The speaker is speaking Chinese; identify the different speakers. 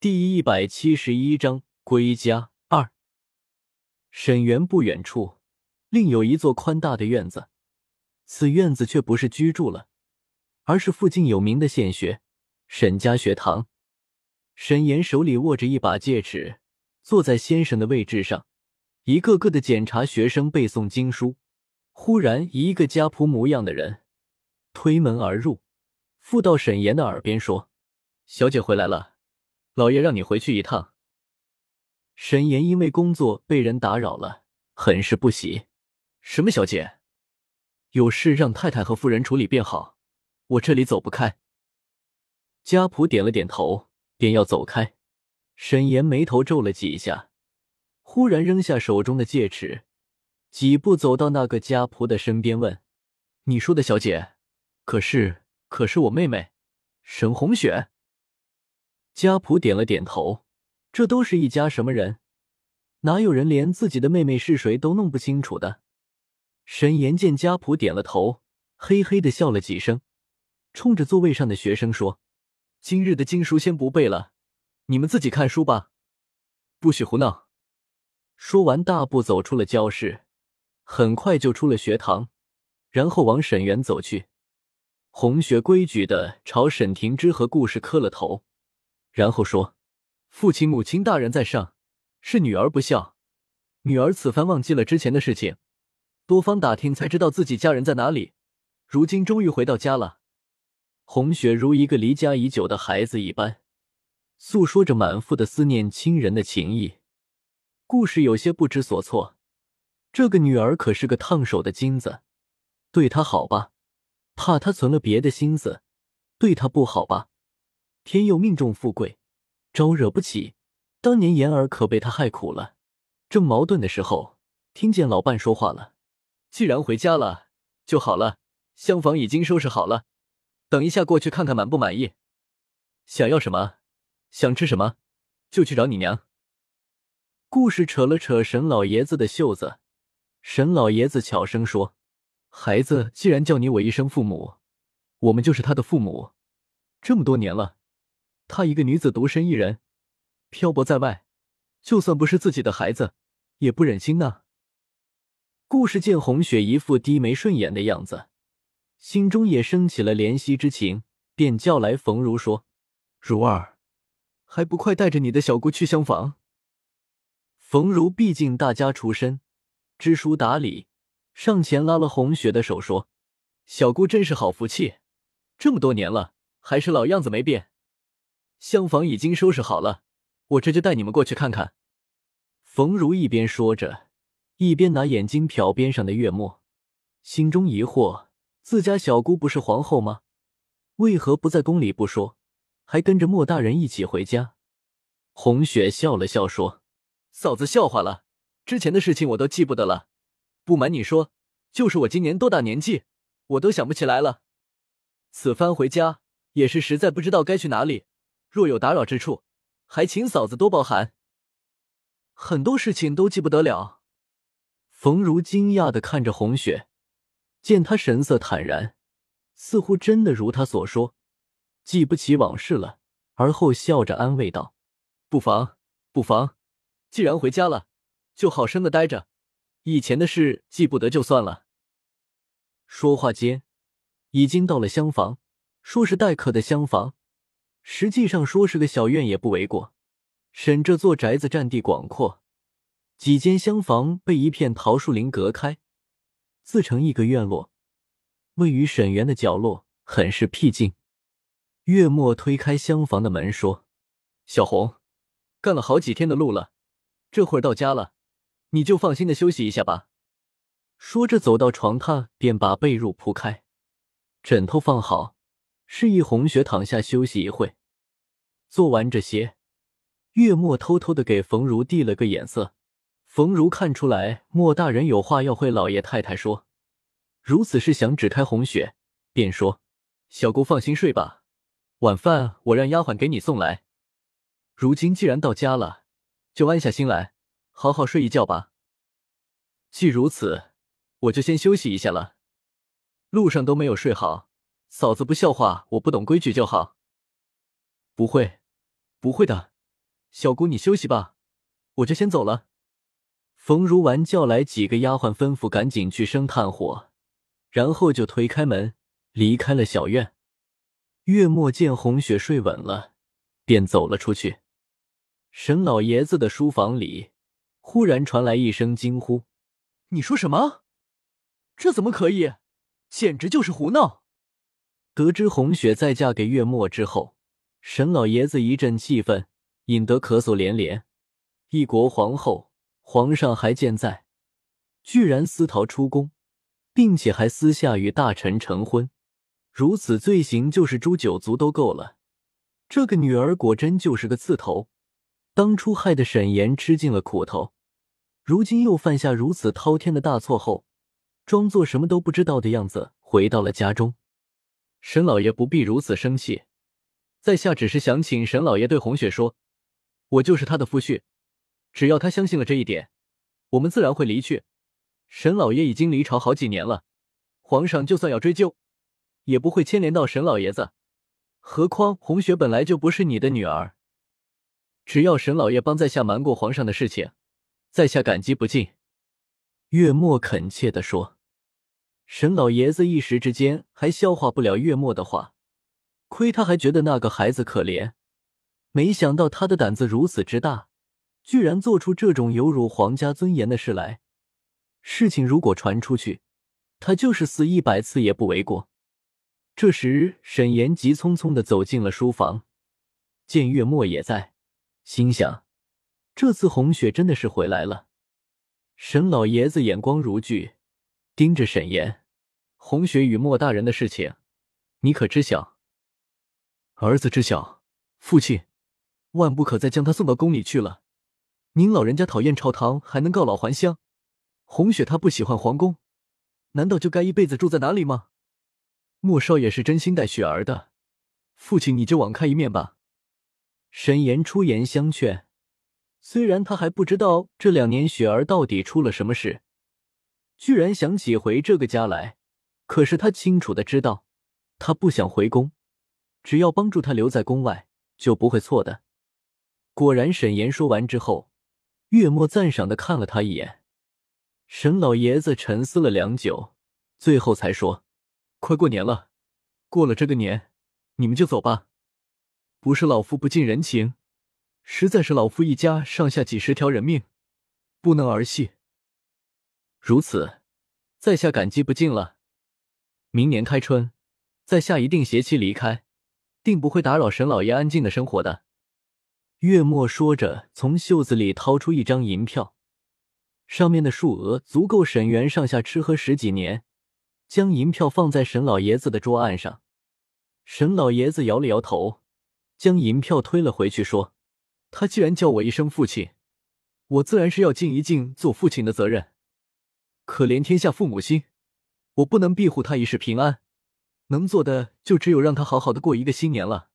Speaker 1: 第一百七十一章归家二。沈园不远处，另有一座宽大的院子。此院子却不是居住了，而是附近有名的县学——沈家学堂。沈岩手里握着一把戒尺，坐在先生的位置上，一个个的检查学生背诵经书。忽然，一个家仆模样的人推门而入，附到沈岩的耳边说：“小姐回来了。”老爷让你回去一趟。沈岩因为工作被人打扰了，很是不喜。什么小姐？有事让太太和夫人处理便好，我这里走不开。家仆点了点头，便要走开。沈岩眉头皱了几下，忽然扔下手中的戒尺，几步走到那个家仆的身边，问：“你说的小姐，可是可是我妹妹沈红雪？”家仆点了点头，这都是一家什么人？哪有人连自己的妹妹是谁都弄不清楚的？沈岩见家仆点了头，嘿嘿的笑了几声，冲着座位上的学生说：“今日的经书先不背了，你们自己看书吧，不许胡闹。”说完，大步走出了教室，很快就出了学堂，然后往沈园走去。红学规矩的朝沈庭之和顾氏磕了头。然后说：“父亲、母亲大人在上，是女儿不孝。女儿此番忘记了之前的事情，多方打听才知道自己家人在哪里。如今终于回到家了。”红雪如一个离家已久的孩子一般，诉说着满腹的思念亲人的情谊。故事有些不知所措。这个女儿可是个烫手的金子，对她好吧，怕她存了别的心思；对她不好吧。天佑命中富贵，招惹不起。当年言儿可被他害苦了。正矛盾的时候，听见老伴说话了：“既然回家了，就好了。厢房已经收拾好了，等一下过去看看满不满意。想要什么，想吃什么，就去找你娘。”故事扯了扯沈老爷子的袖子，沈老爷子悄声说：“孩子既然叫你我一声父母，我们就是他的父母，这么多年了。”她一个女子独身一人，漂泊在外，就算不是自己的孩子，也不忍心呐。顾氏见红雪一副低眉顺眼的样子，心中也升起了怜惜之情，便叫来冯如说：“如儿，还不快带着你的小姑去厢房？”冯如毕竟大家出身，知书达理，上前拉了红雪的手说：“小姑真是好福气，这么多年了，还是老样子没变。”厢房已经收拾好了，我这就带你们过去看看。冯如一边说着，一边拿眼睛瞟边上的月末，心中疑惑：自家小姑不是皇后吗？为何不在宫里不说，还跟着莫大人一起回家？红雪笑了笑说：“嫂子笑话了，之前的事情我都记不得了。不瞒你说，就是我今年多大年纪，我都想不起来了。此番回家也是实在不知道该去哪里。”若有打扰之处，还请嫂子多包涵。很多事情都记不得了。冯如惊讶的看着红雪，见她神色坦然，似乎真的如她所说，记不起往事了。而后笑着安慰道：“不妨，不妨。既然回家了，就好生的待着。以前的事记不得就算了。”说话间，已经到了厢房，说是待客的厢房。实际上说是个小院也不为过。沈这座宅子占地广阔，几间厢房被一片桃树林隔开，自成一个院落，位于沈园的角落，很是僻静。月末推开厢房的门说：“小红，干了好几天的路了，这会儿到家了，你就放心的休息一下吧。”说着走到床榻，便把被褥铺开，枕头放好，示意红雪躺下休息一会。做完这些，月末偷偷的给冯如递了个眼色。冯如看出来莫大人有话要会老爷太太说，如此是想指开红雪，便说：“小姑放心睡吧，晚饭我让丫鬟给你送来。如今既然到家了，就安下心来，好好睡一觉吧。既如此，我就先休息一下了。路上都没有睡好，嫂子不笑话我不懂规矩就好。不会。”不会的，小姑，你休息吧，我就先走了。冯如完叫来几个丫鬟，吩咐赶紧去生炭火，然后就推开门离开了小院。月末见红雪睡稳了，便走了出去。沈老爷子的书房里，忽然传来一声惊呼：“
Speaker 2: 你说什么？这怎么可以？简直就是胡闹！”
Speaker 1: 得知红雪再嫁给月末之后，沈老爷子一阵气愤，引得咳嗽连连。一国皇后，皇上还健在，居然私逃出宫，并且还私下与大臣成婚，如此罪行，就是诛九族都够了。这个女儿果真就是个刺头。当初害得沈岩吃尽了苦头，如今又犯下如此滔天的大错后，装作什么都不知道的样子回到了家中。沈老爷不必如此生气，在下只是想请沈老爷对红雪说，我就是他的夫婿，只要他相信了这一点，我们自然会离去。沈老爷已经离朝好几年了，皇上就算要追究，也不会牵连到沈老爷子。何况红雪本来就不是你的女儿。只要沈老爷帮在下瞒过皇上的事情，在下感激不尽。”月末恳切的说。沈老爷子一时之间还消化不了月末的话，亏他还觉得那个孩子可怜，没想到他的胆子如此之大，居然做出这种有辱皇家尊严的事来。事情如果传出去，他就是死一百次也不为过。这时，沈岩急匆匆的走进了书房，见月末也在。心想，这次红雪真的是回来了。沈老爷子眼光如炬，盯着沈岩：“红雪与莫大人的事情，你可知晓？”
Speaker 2: 儿子知晓。父亲，万不可再将他送到宫里去了。您老人家讨厌朝堂，还能告老还乡。红雪她不喜欢皇宫，难道就该一辈子住在哪里吗？莫少爷是真心待雪儿的，父亲你就网开一面吧。
Speaker 1: 沈岩出言相劝，虽然他还不知道这两年雪儿到底出了什么事，居然想起回这个家来，可是他清楚的知道，他不想回宫，只要帮助他留在宫外，就不会错的。果然，沈岩说完之后，月末赞赏的看了他一眼。沈老爷子沉思了良久，最后才说：“
Speaker 2: 快过年了，过了这个年，你们就走吧。”不是老夫不近人情，实在是老夫一家上下几十条人命，不能儿戏。
Speaker 1: 如此，在下感激不尽了。明年开春，在下一定携妻离开，定不会打扰沈老爷安静的生活的。月末说着，从袖子里掏出一张银票，上面的数额足够沈园上下吃喝十几年。将银票放在沈老爷子的桌案上，沈老爷子摇了摇头。将银票推了回去，说：“
Speaker 2: 他既然叫我一声父亲，我自然是要尽一尽做父亲的责任。可怜天下父母心，我不能庇护他一世平安，能做的就只有让他好好的过一个新年了。”